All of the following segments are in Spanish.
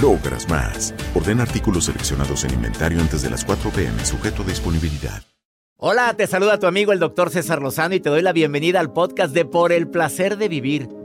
logras más. Orden artículos seleccionados en inventario antes de las 4 pm, sujeto a disponibilidad. Hola, te saluda tu amigo el doctor César Lozano y te doy la bienvenida al podcast de Por el placer de vivir.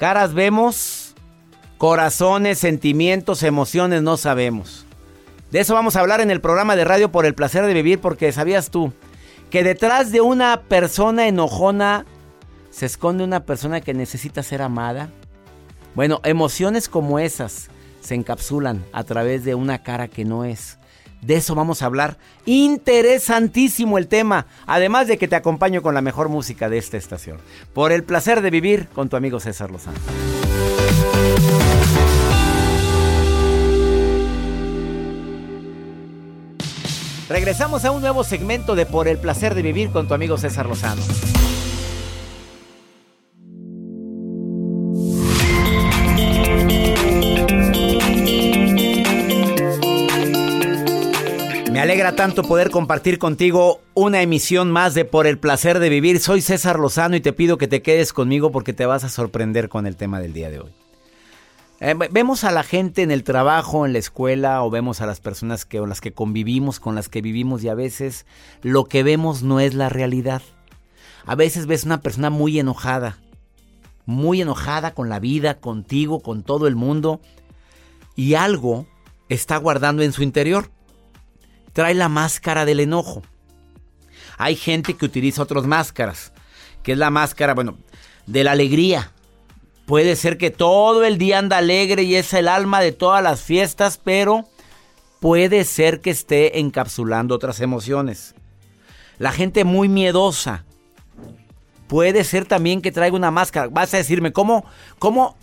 Caras vemos, corazones, sentimientos, emociones no sabemos. De eso vamos a hablar en el programa de radio por el placer de vivir porque sabías tú que detrás de una persona enojona se esconde una persona que necesita ser amada. Bueno, emociones como esas se encapsulan a través de una cara que no es. De eso vamos a hablar. Interesantísimo el tema. Además de que te acompaño con la mejor música de esta estación. Por el placer de vivir con tu amigo César Lozano. Regresamos a un nuevo segmento de Por el placer de vivir con tu amigo César Lozano. Alegra tanto poder compartir contigo una emisión más de Por el placer de vivir. Soy César Lozano y te pido que te quedes conmigo porque te vas a sorprender con el tema del día de hoy. Eh, vemos a la gente en el trabajo, en la escuela, o vemos a las personas que, con las que convivimos, con las que vivimos, y a veces lo que vemos no es la realidad. A veces ves una persona muy enojada, muy enojada con la vida, contigo, con todo el mundo, y algo está guardando en su interior. Trae la máscara del enojo. Hay gente que utiliza otras máscaras, que es la máscara, bueno, de la alegría Puede ser que todo el día anda alegre y es el alma de todas las fiestas, pero puede ser que esté encapsulando otras emociones. La gente muy miedosa. Puede ser también que traiga una máscara. Vas a decirme, ¿cómo, cómo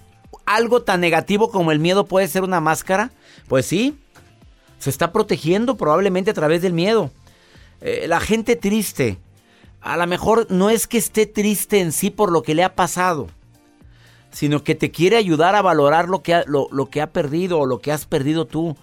algo tan negativo como el miedo puede ser una máscara? Pues sí, se está protegiendo probablemente a través del miedo. Eh, la gente triste, a lo mejor no es que esté triste en sí por lo que le ha pasado sino que te quiere ayudar a valorar lo que ha, lo, que ha perdido o lo que has perdido tú.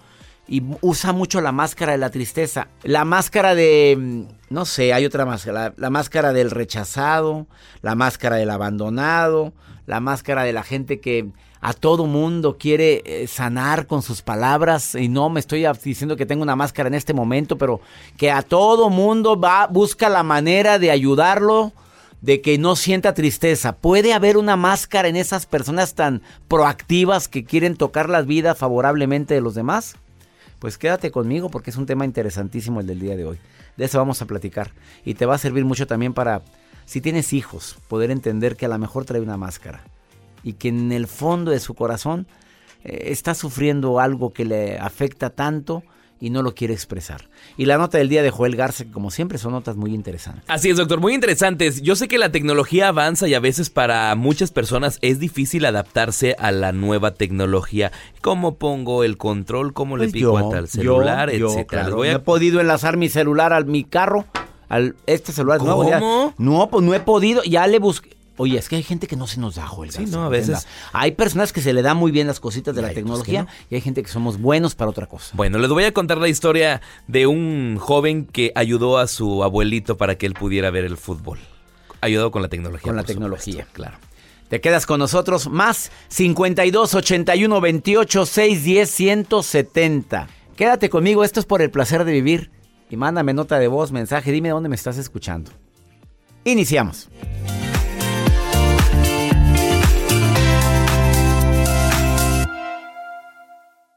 Y usa mucho la máscara de la tristeza. La máscara de... Mm, no sé, hay otra máscara. La, máscara del rechazado, la máscara del abandonado, la máscara de la gente que a todo mundo quiere eh, sanar con sus palabras. Y no me estoy diciendo que tengo una máscara en este momento, pero que a todo mundo va, busca la manera de ayudarlo de que no sienta tristeza. ¿Puede haber una máscara en esas personas tan proactivas que quieren tocar la vida favorablemente de los demás? Pues quédate conmigo porque es un tema interesantísimo el del día de hoy. De eso vamos a platicar. Y te va a servir mucho también para, si tienes hijos, poder entender que a lo mejor trae una máscara. Y que en el fondo de su corazón eh, está sufriendo algo que le afecta tanto y no lo quiere expresar. Y la nota del día de Joel Garza, que como siempre son notas muy interesantes. Así es, doctor, muy interesantes. Yo sé que la tecnología avanza y a veces para muchas personas es difícil adaptarse a la nueva tecnología. ¿Cómo pongo el control? ¿Cómo le pues pico al celular? etcétera. No he podido enlazar mi celular a mi carro, al este celular ¿Cómo? nuevo. no, pues no he podido. Ya le busqué Oye, es que hay gente que no se nos da, Joel. Sí, no, a veces. Hay personas que se le dan muy bien las cositas de la tecnología y hay gente que somos buenos para otra cosa. Bueno, les voy a contar la historia de un joven que ayudó a su abuelito para que él pudiera ver el fútbol. Ayudado con la tecnología. Con la tecnología, claro. Te quedas con nosotros más 52 81 28 610 170. Quédate conmigo, esto es por el placer de vivir. Y mándame nota de voz, mensaje, dime dónde me estás escuchando. Iniciamos.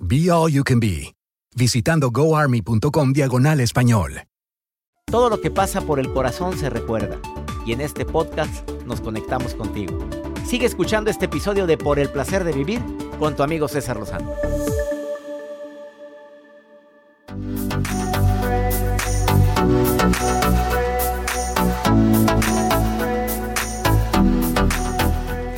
Be All You Can Be, visitando goarmy.com diagonal español. Todo lo que pasa por el corazón se recuerda, y en este podcast nos conectamos contigo. Sigue escuchando este episodio de Por el Placer de Vivir con tu amigo César Lozano.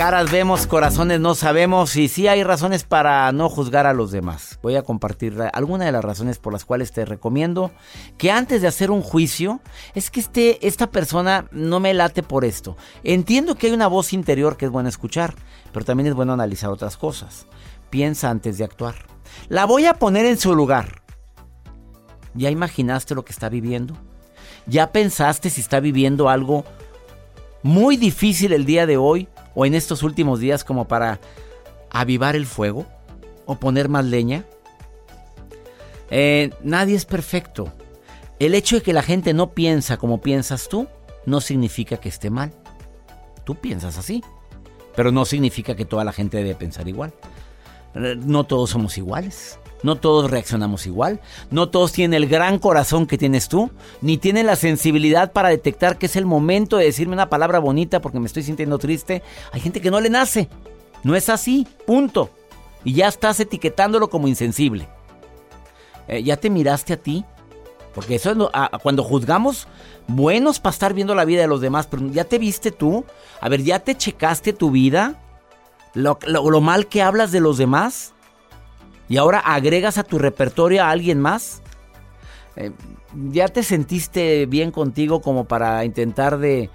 Caras vemos, corazones no sabemos y sí hay razones para no juzgar a los demás. Voy a compartir algunas de las razones por las cuales te recomiendo que antes de hacer un juicio, es que este, esta persona no me late por esto. Entiendo que hay una voz interior que es buena escuchar, pero también es bueno analizar otras cosas. Piensa antes de actuar. La voy a poner en su lugar. ¿Ya imaginaste lo que está viviendo? ¿Ya pensaste si está viviendo algo muy difícil el día de hoy? O en estos últimos días como para avivar el fuego o poner más leña? Eh, nadie es perfecto. El hecho de que la gente no piensa como piensas tú no significa que esté mal. Tú piensas así, pero no significa que toda la gente debe pensar igual. Eh, no todos somos iguales. No todos reaccionamos igual, no todos tienen el gran corazón que tienes tú, ni tienen la sensibilidad para detectar que es el momento de decirme una palabra bonita porque me estoy sintiendo triste. Hay gente que no le nace. No es así, punto. Y ya estás etiquetándolo como insensible. Eh, ¿Ya te miraste a ti? Porque eso es cuando juzgamos, buenos para estar viendo la vida de los demás, pero ¿ya te viste tú? A ver, ¿ya te checaste tu vida? lo mal que hablas de los demás? Y ahora agregas a tu repertorio a alguien más. Eh, ya te sentiste bien contigo como para intentar de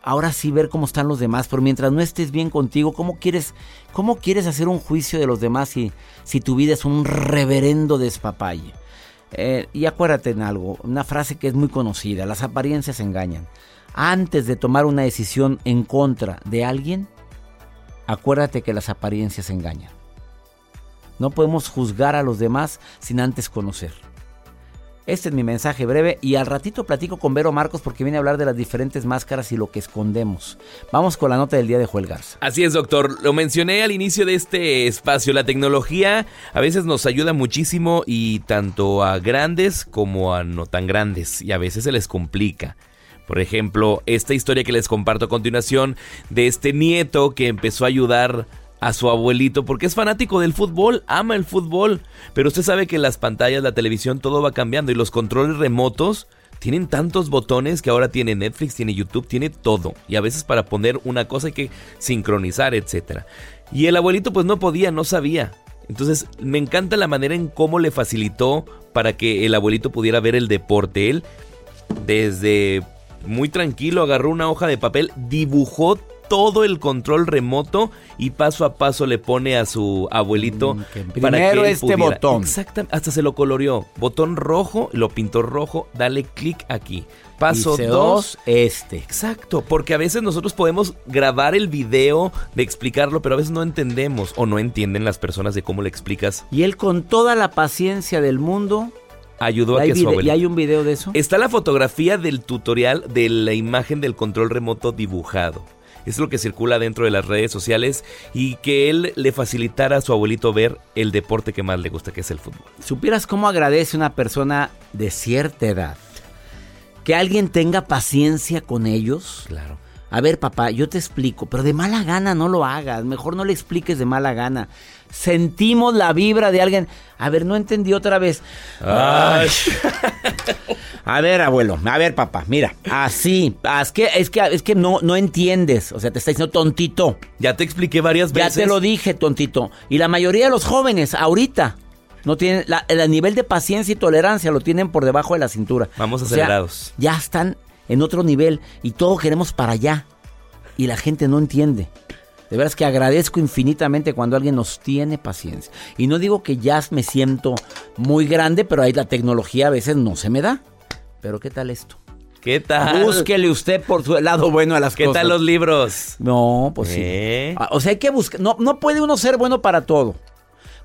ahora sí ver cómo están los demás, pero mientras no estés bien contigo, ¿cómo quieres, cómo quieres hacer un juicio de los demás si, si tu vida es un reverendo despapalle? Eh, y acuérdate en algo, una frase que es muy conocida, las apariencias engañan. Antes de tomar una decisión en contra de alguien, acuérdate que las apariencias engañan. No podemos juzgar a los demás sin antes conocer. Este es mi mensaje breve y al ratito platico con Vero Marcos porque viene a hablar de las diferentes máscaras y lo que escondemos. Vamos con la nota del día de Joel Garza. Así es, doctor. Lo mencioné al inicio de este espacio. La tecnología a veces nos ayuda muchísimo y tanto a grandes como a no tan grandes y a veces se les complica. Por ejemplo, esta historia que les comparto a continuación de este nieto que empezó a ayudar a su abuelito porque es fanático del fútbol, ama el fútbol, pero usted sabe que las pantallas, la televisión, todo va cambiando y los controles remotos tienen tantos botones que ahora tiene Netflix, tiene YouTube, tiene todo y a veces para poner una cosa hay que sincronizar, etcétera. Y el abuelito pues no podía, no sabía. Entonces me encanta la manera en cómo le facilitó para que el abuelito pudiera ver el deporte. Él desde muy tranquilo agarró una hoja de papel, dibujó todo el control remoto y paso a paso le pone a su abuelito mm, para primero que este botón. Exactamente, hasta se lo coloreó. Botón rojo, lo pintó rojo, dale clic aquí. Paso 2, este. Exacto, porque a veces nosotros podemos grabar el video de explicarlo, pero a veces no entendemos o no entienden las personas de cómo le explicas. Y él con toda la paciencia del mundo ayudó a que su abuelito... ¿Y hay un video de eso? Está la fotografía del tutorial de la imagen del control remoto dibujado. Es lo que circula dentro de las redes sociales y que él le facilitara a su abuelito ver el deporte que más le gusta, que es el fútbol. ¿Supieras cómo agradece una persona de cierta edad que alguien tenga paciencia con ellos. Claro. A ver, papá, yo te explico, pero de mala gana no lo hagas. Mejor no le expliques de mala gana. Sentimos la vibra de alguien. A ver, no entendí otra vez. Ay. A ver, abuelo, a ver, papá, mira, así, es que, es que, es que no, no entiendes, o sea, te está diciendo tontito. Ya te expliqué varias veces. Ya te lo dije, tontito. Y la mayoría de los jóvenes, ahorita, no tienen, el nivel de paciencia y tolerancia lo tienen por debajo de la cintura. Vamos acelerados. ya están en otro nivel y todo queremos para allá. Y la gente no entiende. De veras que agradezco infinitamente cuando alguien nos tiene paciencia. Y no digo que ya me siento muy grande, pero ahí la tecnología a veces no se me da. Pero ¿qué tal esto? ¿Qué tal? Búsquele usted por su lado bueno a las cosas. ¿Qué tal los libros? No, pues sí. ¿Eh? Ah, o sea, hay que buscar. No, no puede uno ser bueno para todo.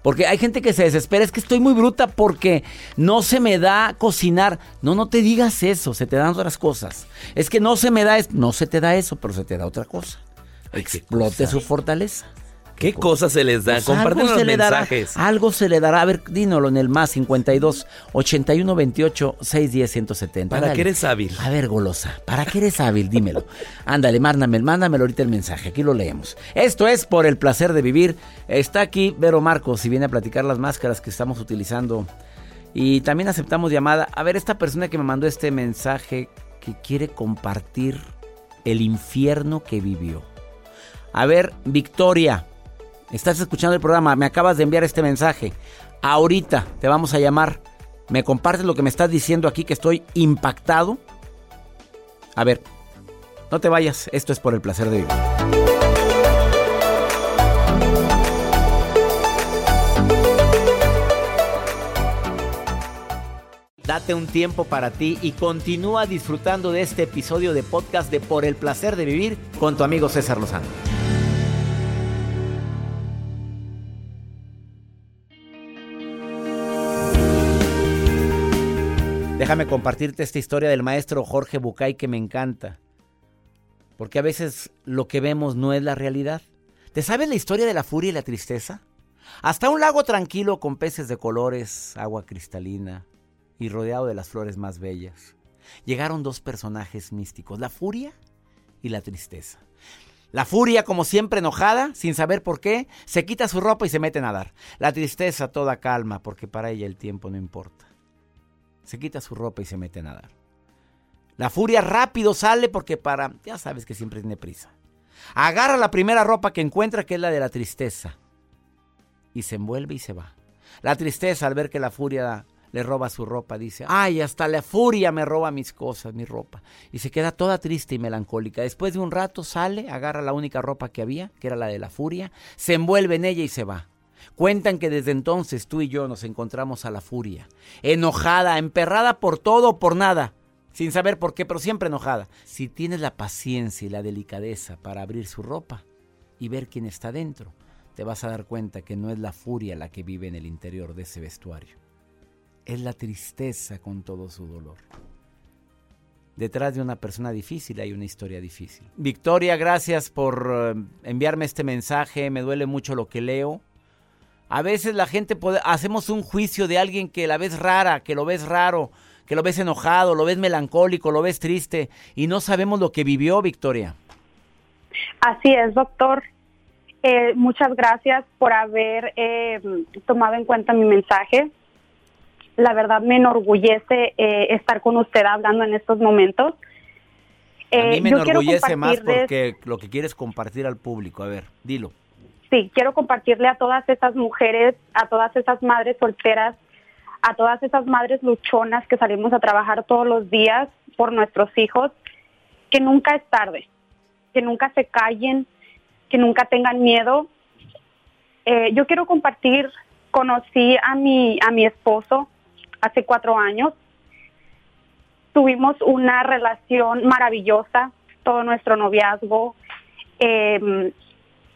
Porque hay gente que se desespera, es que estoy muy bruta porque no se me da cocinar. No, no te digas eso, se te dan otras cosas. Es que no se me da, no se te da eso, pero se te da otra cosa. Explote su fortaleza. ¿Qué cosas se les da? Pues Comparten los mensajes. algo se le dará. A ver, dínolo en el más 52 81 28 610 170. ¿Para qué eres hábil? A ver, golosa. ¿Para qué eres hábil? Dímelo. Ándale, mándame, mándamelo ahorita el mensaje. Aquí lo leemos. Esto es por el placer de vivir. Está aquí Vero Marcos y viene a platicar las máscaras que estamos utilizando. Y también aceptamos llamada. A ver, esta persona que me mandó este mensaje que quiere compartir el infierno que vivió. A ver, Victoria. Estás escuchando el programa, me acabas de enviar este mensaje. Ahorita te vamos a llamar. ¿Me compartes lo que me estás diciendo aquí que estoy impactado? A ver, no te vayas, esto es por el placer de vivir. Date un tiempo para ti y continúa disfrutando de este episodio de podcast de Por el placer de vivir con tu amigo César Lozano. Déjame compartirte esta historia del maestro Jorge Bucay que me encanta. Porque a veces lo que vemos no es la realidad. ¿Te sabes la historia de la furia y la tristeza? Hasta un lago tranquilo con peces de colores, agua cristalina y rodeado de las flores más bellas. Llegaron dos personajes místicos, la furia y la tristeza. La furia, como siempre enojada, sin saber por qué, se quita su ropa y se mete a nadar. La tristeza toda calma, porque para ella el tiempo no importa se quita su ropa y se mete a nadar. La furia rápido sale porque para, ya sabes que siempre tiene prisa. Agarra la primera ropa que encuentra, que es la de la tristeza, y se envuelve y se va. La tristeza al ver que la furia le roba su ropa, dice, ay, hasta la furia me roba mis cosas, mi ropa. Y se queda toda triste y melancólica. Después de un rato sale, agarra la única ropa que había, que era la de la furia, se envuelve en ella y se va. Cuentan que desde entonces tú y yo nos encontramos a la furia, enojada, emperrada por todo o por nada, sin saber por qué, pero siempre enojada. Si tienes la paciencia y la delicadeza para abrir su ropa y ver quién está dentro, te vas a dar cuenta que no es la furia la que vive en el interior de ese vestuario. Es la tristeza con todo su dolor. Detrás de una persona difícil hay una historia difícil. Victoria, gracias por eh, enviarme este mensaje. Me duele mucho lo que leo. A veces la gente hacemos un juicio de alguien que la ves rara, que lo ves raro, que lo ves enojado, lo ves melancólico, lo ves triste y no sabemos lo que vivió Victoria. Así es, doctor. Eh, muchas gracias por haber eh, tomado en cuenta mi mensaje. La verdad me enorgullece eh, estar con usted hablando en estos momentos. A mí me enorgullece más porque lo que quieres compartir al público. A ver, dilo sí, quiero compartirle a todas esas mujeres, a todas esas madres solteras, a todas esas madres luchonas que salimos a trabajar todos los días por nuestros hijos, que nunca es tarde. que nunca se callen, que nunca tengan miedo. Eh, yo quiero compartir, conocí a mi, a mi esposo hace cuatro años. Tuvimos una relación maravillosa, todo nuestro noviazgo, eh,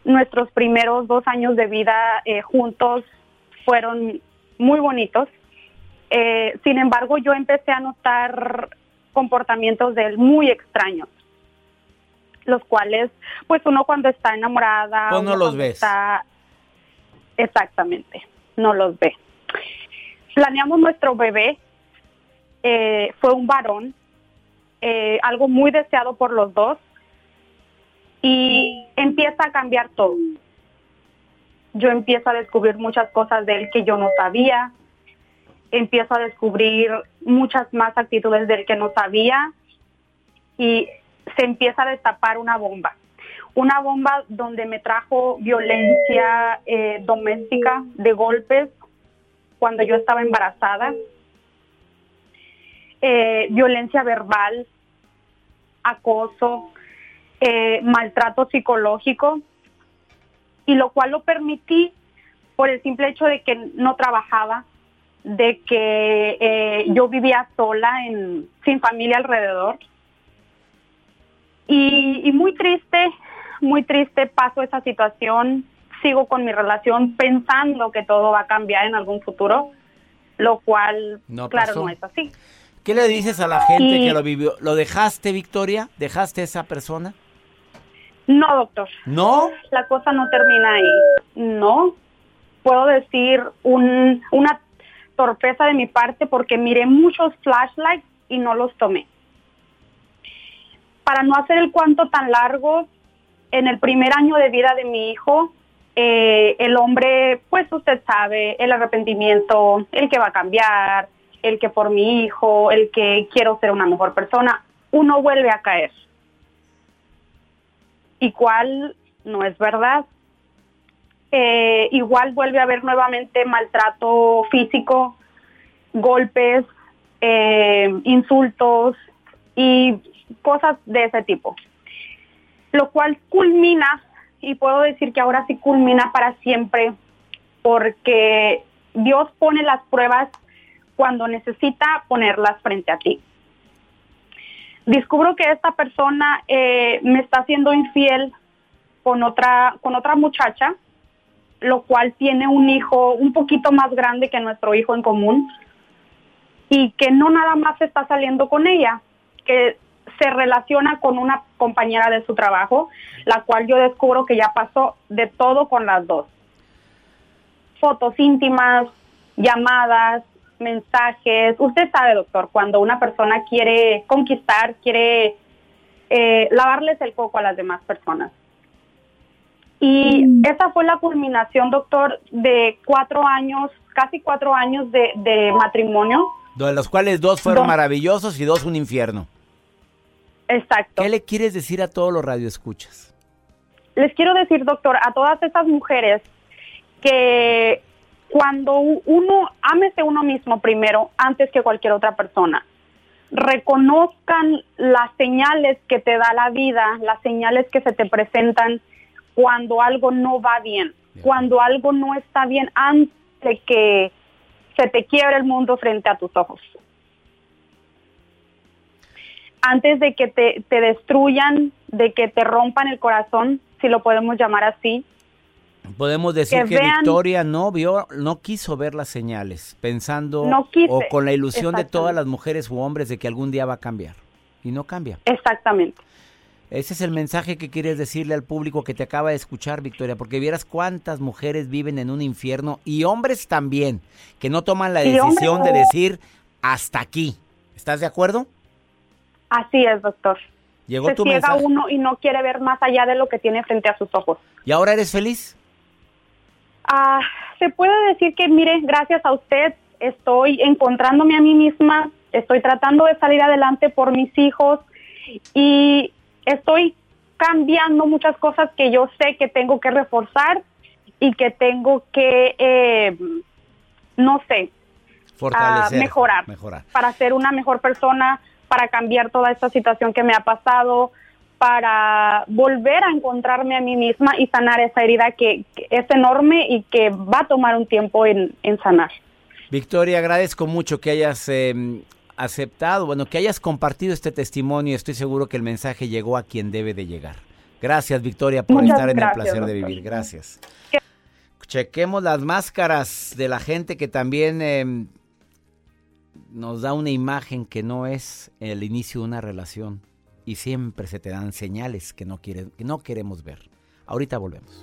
nuestros primeros dos años de vida eh, juntos fueron muy bonitos. Eh, sin embargo, yo empecé a notar comportamientos de él muy extraños, los cuales, pues uno cuando está enamorada, pues no los ves. exactamente, no los ve. Planeamos nuestro bebé, eh, fue un varón, algo muy deseado por los dos y empieza a cambiar todo. Yo empiezo a descubrir muchas cosas de él que yo no sabía, empiezo a descubrir muchas más actitudes de él que no sabía y se empieza a destapar una bomba. Una bomba donde me trajo violencia eh, doméstica de golpes cuando yo estaba embarazada, eh, violencia verbal, acoso, eh, maltrato psicológico y lo cual lo permití por el simple hecho de que no trabajaba, de que eh, yo vivía sola, en, sin familia alrededor. Y, y, muy triste, muy triste paso esa situación, sigo con mi relación pensando que todo va a cambiar en algún futuro, lo cual, claro, no es así. ¿Qué le dices a la gente que lo vivió? ¿Lo dejaste, Victoria? ¿Dejaste a esa persona? No, doctor. ¿No? La cosa no termina ahí. No. Puedo decir un, una torpeza de mi parte porque miré muchos flashlights y no los tomé. Para no hacer el cuento tan largo, en el primer año de vida de mi hijo, eh, el hombre, pues usted sabe, el arrepentimiento, el que va a cambiar, el que por mi hijo, el que quiero ser una mejor persona, uno vuelve a caer y cuál no es verdad. Eh, igual vuelve a haber nuevamente maltrato físico, golpes, eh, insultos y cosas de ese tipo. Lo cual culmina, y puedo decir que ahora sí culmina para siempre, porque Dios pone las pruebas cuando necesita ponerlas frente a ti descubro que esta persona eh, me está haciendo infiel con otra, con otra muchacha, lo cual tiene un hijo un poquito más grande que nuestro hijo en común y que no nada más está saliendo con ella, que se relaciona con una compañera de su trabajo, la cual yo descubro que ya pasó de todo con las dos. Fotos íntimas, llamadas, mensajes. Usted sabe, doctor, cuando una persona quiere conquistar, quiere eh, lavarles el coco a las demás personas. Y mm. esa fue la culminación, doctor, de cuatro años, casi cuatro años de, matrimonio. De los cuales dos fueron maravillosos y dos un infierno. Exacto. ¿Qué le quieres decir a todos los radioescuchas? Les quiero decir, doctor, a todas esas mujeres que cuando uno, ámese uno mismo primero antes que cualquier otra persona. Reconozcan las señales que te da la vida, las señales que se te presentan cuando algo no va bien, cuando algo no está bien antes de que se te quiebre el mundo frente a tus ojos. Antes de que te, te destruyan, de que te rompan el corazón, si lo podemos llamar así, Podemos decir que, Victoria no vio, no quiso ver las señales, pensando o con la ilusión de todas las mujeres u hombres de que algún día va a cambiar. Y no cambia. Exactamente. Ese es el mensaje que quieres decirle al público que te acaba de escuchar, Victoria, porque vieras cuántas mujeres viven en un infierno y hombres también, que no toman la decisión de decir hasta aquí. ¿Estás de acuerdo? Así es, doctor. Llegó Se tu ciega uno y no quiere ver más allá de lo que tiene frente a sus ojos. ¿Y ahora eres feliz? Ah, se puede decir que, mire, gracias a usted estoy encontrándome a mí misma, estoy tratando de salir adelante por mis hijos y estoy cambiando muchas cosas que yo sé que tengo que reforzar y que tengo que, eh, no sé, Fortalecer, mejorar, mejorar, para ser una mejor persona, para cambiar toda esta situación que me ha pasado, para volver a encontrarme a mí misma y sanar esa herida que, es enorme y que va a tomar un tiempo en, sanar. Victoria, agradezco mucho que hayas em, aceptado, bueno, que hayas compartido este testimonio. Estoy seguro que el mensaje llegó a quien debe de llegar. Gracias, Victoria, por estar en el placer de vivir. Gracias. Chequemos las máscaras de la gente que también em, nos da una imagen que no es el inicio de una relación y siempre se te dan señales que no, que no queremos ver. Ahorita volvemos.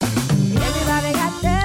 哎。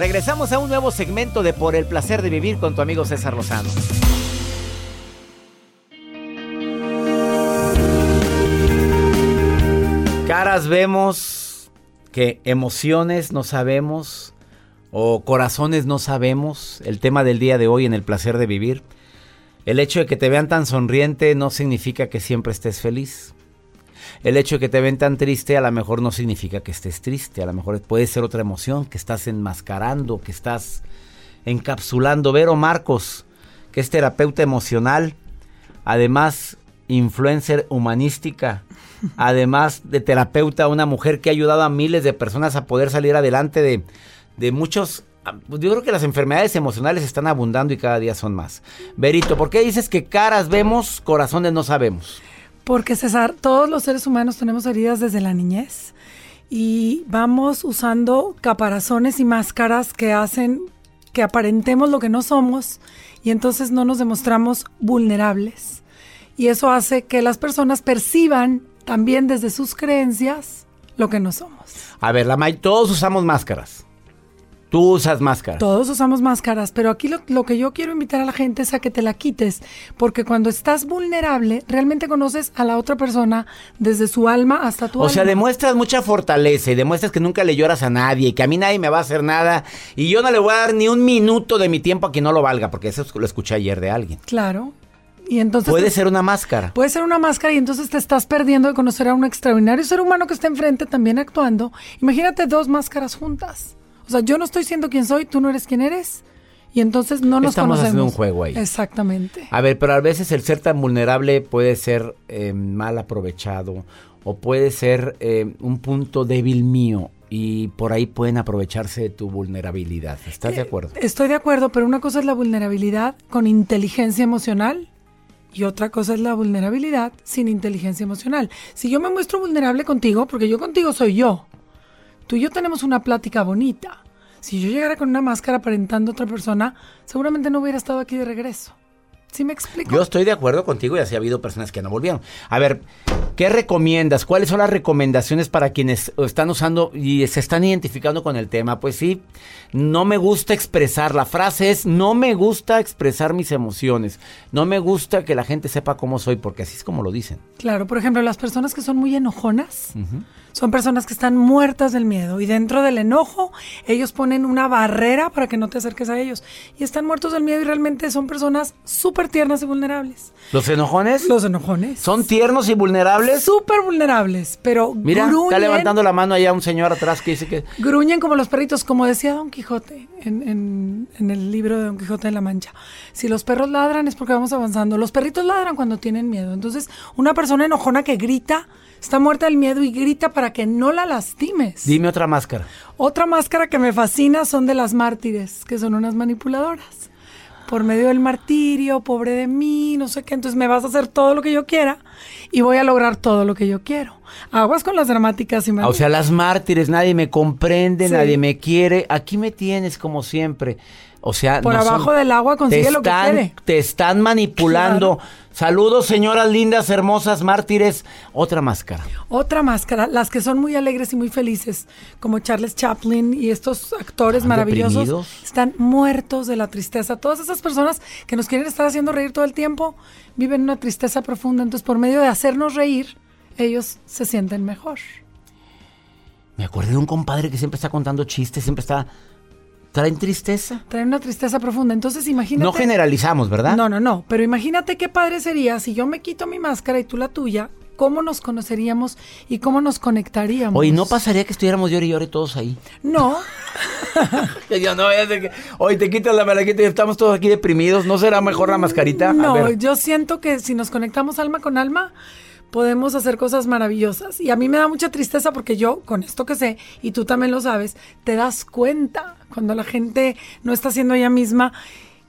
Regresamos a un nuevo segmento de Por el placer de vivir con tu amigo César Lozano. Caras vemos que emociones no sabemos o corazones no sabemos. El tema del día de hoy en el placer de vivir. El hecho de que te vean tan sonriente no significa que siempre estés feliz. El hecho de que te ven tan triste a lo mejor no significa que estés triste, a lo mejor puede ser otra emoción que estás enmascarando, que estás encapsulando. Vero Marcos, que es terapeuta emocional, además influencer humanística, además de terapeuta, una mujer que ha ayudado a miles de personas a poder salir adelante de, de muchos yo creo que las enfermedades emocionales están abundando y cada día son más. Berito, ¿por qué dices que caras vemos, corazones no sabemos? Porque César, todos los seres humanos tenemos heridas desde la niñez y vamos usando caparazones y máscaras que hacen que aparentemos lo que no somos y entonces no nos demostramos vulnerables. Y eso hace que las personas perciban también desde sus creencias lo que no somos. A ver, la todos usamos máscaras. Tú usas máscaras. Todos usamos máscaras, pero aquí lo, que yo quiero invitar a la gente es a que te la quites, porque cuando estás vulnerable, realmente conoces a la otra persona desde su alma hasta tu o sea, demuestras mucha fortaleza y demuestras que nunca le lloras a nadie y que a mí nadie me va a hacer nada y yo no le voy a dar ni un minuto de mi tiempo a quien no lo valga, porque eso lo escuché ayer de alguien. Claro. Y entonces puede ser una máscara. Puede ser una máscara y entonces te estás perdiendo de conocer a un extraordinario ser humano que está enfrente también actuando. Imagínate dos máscaras juntas. O sea, yo no estoy siendo quien soy, tú no eres quien eres. Y entonces no nos Estamos haciendo un juego ahí. Exactamente. A ver, pero a veces el ser tan vulnerable puede ser eh, mal aprovechado o puede ser eh, un punto débil mío y por ahí pueden aprovecharse de tu vulnerabilidad. ¿Estás de eh, acuerdo? Estoy de acuerdo, pero una cosa es la vulnerabilidad con inteligencia emocional y otra cosa es la vulnerabilidad sin inteligencia emocional. Si yo me muestro vulnerable contigo, porque yo contigo soy yo, tú y yo tenemos una plática bonita. Si yo llegara con una máscara aparentando a otra persona, seguramente no hubiera estado aquí de regreso. ¿Sí me explico? Yo estoy de acuerdo contigo y así ha habido personas que no volvieron. A ver, ¿qué recomiendas? ¿Cuáles son las recomendaciones para quienes están usando y se están identificando con el tema? Pues sí, no me gusta expresar. La frase es, no me gusta expresar mis emociones. No me gusta que la gente sepa cómo soy, porque así es como lo dicen. Claro, por ejemplo, las personas que son muy enojonas. Son personas que están muertas del miedo y dentro del enojo ellos ponen una barrera para que no te acerques a ellos. Y están muertos del miedo y realmente son personas súper tiernas y vulnerables. ¿Los enojones? Los enojones. ¿Son tiernos y vulnerables? Súper vulnerables, pero Mira, está levantando la mano allá un señor atrás que dice que... Gruñen como los perritos, como decía Don Quijote en, en el libro de Don Quijote de la Mancha. Si los perros ladran es porque vamos avanzando. Los perritos ladran cuando tienen miedo. Entonces, una persona enojona que grita está muerta del miedo y grita para que no la lastimes. Dime otra máscara. Otra máscara que me fascina son de las mártires, que son unas manipuladoras. Por medio del martirio, pobre de mí, no sé qué, entonces me vas a hacer todo lo que yo quiera y voy a lograr todo lo que yo quiero. Aguas con las dramáticas y ah, O sea, las mártires, nadie me comprende, nadie me quiere. Aquí me tienes como siempre. O sea, por abajo del agua consigue lo que quiere. Te están manipulando. Saludos, señoras lindas, hermosas, mártires. Otra máscara. Otra máscara. Las que son muy alegres y muy felices, como Charles Chaplin y estos actores maravillosos, están muertos de la tristeza. Todas esas personas que nos quieren estar haciendo reír todo el tiempo viven una tristeza profunda. Entonces, por medio de hacernos reír, ellos se sienten mejor. Me acuerdo de un compadre que siempre está contando chistes, siempre está traen tristeza. Traen una tristeza profunda. Entonces imagínate. No generalizamos, ¿verdad? No, no, no. Pero imagínate qué padre sería si yo me quito mi máscara y tú la tuya. ¿Cómo nos conoceríamos y cómo nos conectaríamos? Oye, ¿no pasaría que estuviéramos llori y llori todos ahí? No. yo no, ya sé que... Oye, te quitas la malaquita y estamos todos aquí deprimidos. ¿No será mejor la mascarita? No, yo siento que si nos conectamos alma con alma podemos hacer cosas maravillosas. Y a mí me da mucha tristeza porque yo, con esto que sé, y tú también lo sabes, te das cuenta cuando la gente no está siendo ella misma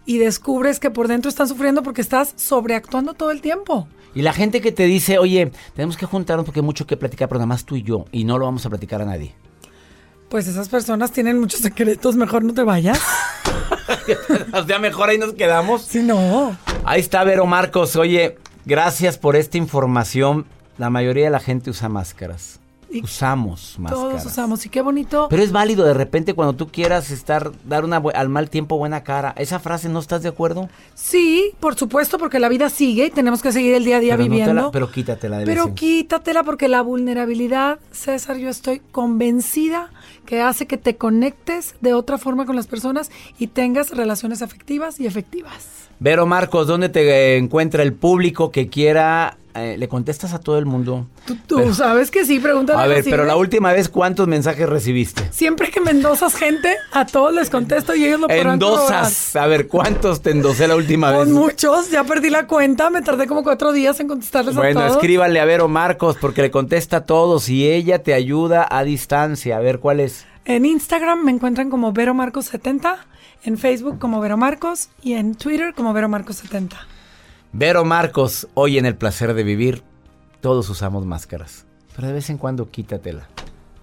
y descubres que por dentro están sufriendo porque estás sobreactuando todo el tiempo. Y la gente que te dice, oye, tenemos que juntarnos porque hay mucho que platicar, pero nada más tú y yo, y no lo vamos a platicar a nadie. Pues esas personas tienen muchos secretos, mejor no te vayas. o sea, mejor ahí nos quedamos. Sí, no. Ahí está Vero Marcos, oye, Gracias por esta información. La mayoría de la gente usa máscaras. Usamos máscaras. Todos usamos, y qué bonito. Pero es válido de repente cuando tú quieras estar, dar una, al mal tiempo buena cara. ¿Esa frase no estás de acuerdo? Sí, por supuesto, porque la vida sigue y tenemos que seguir el día a día viviendo. pero quítatela de Pero quítatela porque la vulnerabilidad, César, yo estoy convencida que hace que te conectes de otra forma con las personas y tengas relaciones afectivas y efectivas. Vero Marcos, ¿dónde te encuentra el público que quiera? Eh, ¿Le contestas a todo el mundo? Tú, sabes que sí, pregúntale. A ver, pero la última vez, ¿cuántos mensajes recibiste? Siempre que me endosas gente, a todos les contesto y ellos lo podrán Endosas. A ver, ¿cuántos te endosé la última vez? muchos, ya perdí la cuenta, me tardé como cuatro días en contestarles a todos. Bueno, escríbale a Vero Marcos porque le contesta a todos y ella te ayuda a distancia. A ver, ¿cuál es? En Instagram me encuentran como Vero Marcos 70 en Facebook como Vero Marcos y en Twitter como Vero Marcos 70. Vero Marcos, hoy en el placer de vivir, todos usamos máscaras, pero de vez en cuando quítatela,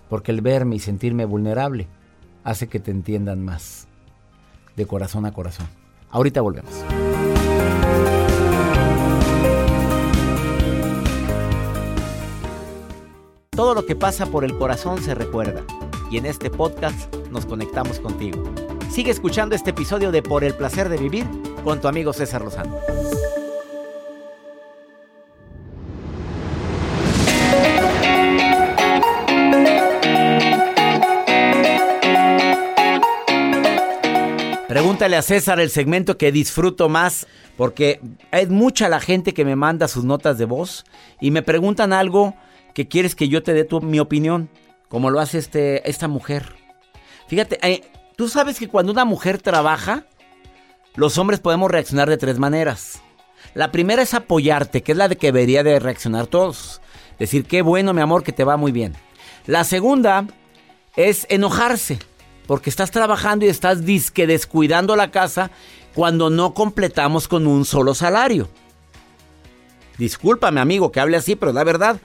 porque el verme y sentirme vulnerable hace que te entiendan más, de corazón a corazón. Ahorita volvemos. Todo lo que pasa por el corazón se recuerda y en este podcast nos conectamos contigo. Sigue escuchando este episodio de Por el placer de vivir con tu amigo César Lozano. Pregúntale a César el segmento que disfruto más, porque es mucha la gente que me manda sus notas de voz y me preguntan algo que quieres que yo te dé tu, mi opinión, como lo hace este, esta mujer. Fíjate, eh, Tú sabes que cuando una mujer trabaja, los hombres podemos reaccionar de tres maneras. La primera es apoyarte, que es la de que debería de reaccionar todos. Decir, qué bueno, mi amor, que te va muy bien. La segunda es enojarse, porque estás trabajando y estás descuidando la casa cuando no completamos con un solo salario. Discúlpame, amigo, que hable así, pero la verdad,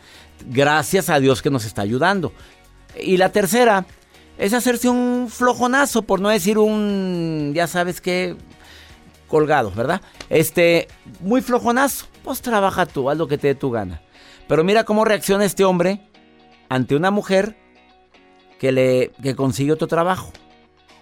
gracias a Dios que nos está ayudando. Y la tercera es hacerse un flojonazo, por no decir un, ya sabes qué, colgado, ¿verdad? Este, muy flojonazo. Pues trabaja tú, haz lo que te dé tu gana. Pero mira cómo reacciona este hombre ante una mujer que le que consigue otro trabajo.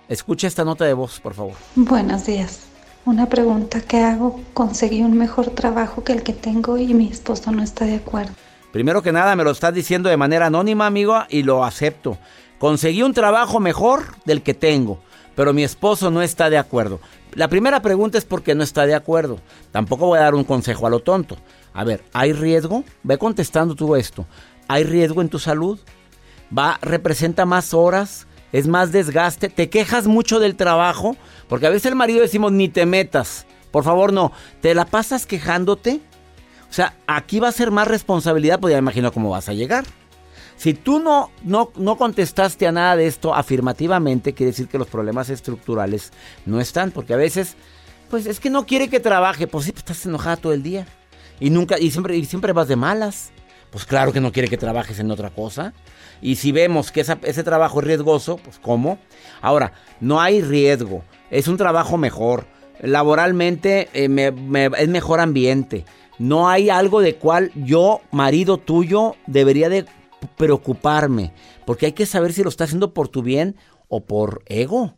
Escucha esta nota de voz, por favor. Buenos días. Una pregunta que hago, conseguí un mejor trabajo que el que tengo y mi esposo no está de acuerdo. Primero que nada me lo estás diciendo de manera anónima, amigo, y lo acepto. Conseguí un trabajo mejor del que tengo, pero mi esposo no está de acuerdo. La primera pregunta es por qué no está de acuerdo. Tampoco voy a dar un consejo a lo tonto. A ver, ¿hay riesgo? Ve contestando tú esto. ¿Hay riesgo en tu salud? ¿Va, representa más horas? ¿Es más desgaste? ¿Te quejas mucho del trabajo? Porque a veces el marido decimos, ni te metas. Por favor, no. ¿Te la pasas quejándote? O sea, aquí va a ser más responsabilidad, pues ya me imagino cómo vas a llegar. Si tú no, no, no contestaste a nada de esto afirmativamente, quiere decir que los problemas estructurales no están, porque a veces, pues es que no quiere que trabaje, pues sí, pues estás enojada todo el día. Y nunca, y siempre, y siempre vas de malas. Pues claro que no quiere que trabajes en otra cosa. Y si vemos que ese trabajo es riesgoso, pues ¿cómo? Ahora, no hay riesgo. Es un trabajo mejor. Laboralmente eh, es mejor ambiente. No hay algo de cual yo, marido tuyo, debería de preocuparme. Porque hay que saber si lo está haciendo por tu bien o por ego.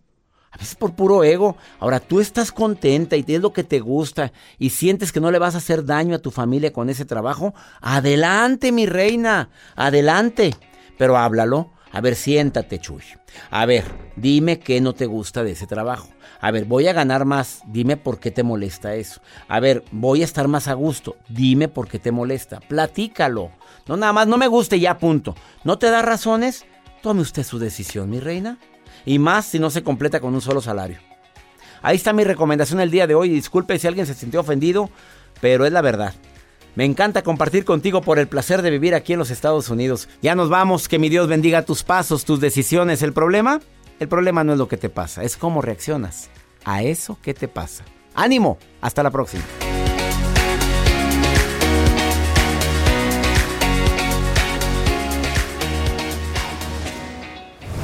A veces por puro ego. Ahora tú estás contenta y tienes lo que te gusta y sientes que no le vas a hacer daño a tu familia con ese trabajo. Adelante, mi reina. Adelante. Pero háblalo. A ver, siéntate, Chuy. A ver, dime qué no te gusta de ese trabajo. A ver, voy a ganar más. Dime por qué te molesta eso. A ver, voy a estar más a gusto. Dime por qué te molesta. Platícalo. No, nada más, no me guste ya, punto. ¿No te da razones? Tome usted su decisión, mi reina. Y más si no se completa con un solo salario. Ahí está mi recomendación el día de hoy. Disculpe si alguien se sintió ofendido, pero es la verdad. Me encanta compartir contigo por el placer de vivir aquí en los Estados Unidos. Ya nos vamos, que mi Dios bendiga tus pasos, tus decisiones. ¿El problema? El problema no es lo que te pasa, es cómo reaccionas a eso que te pasa. Ánimo, hasta la próxima.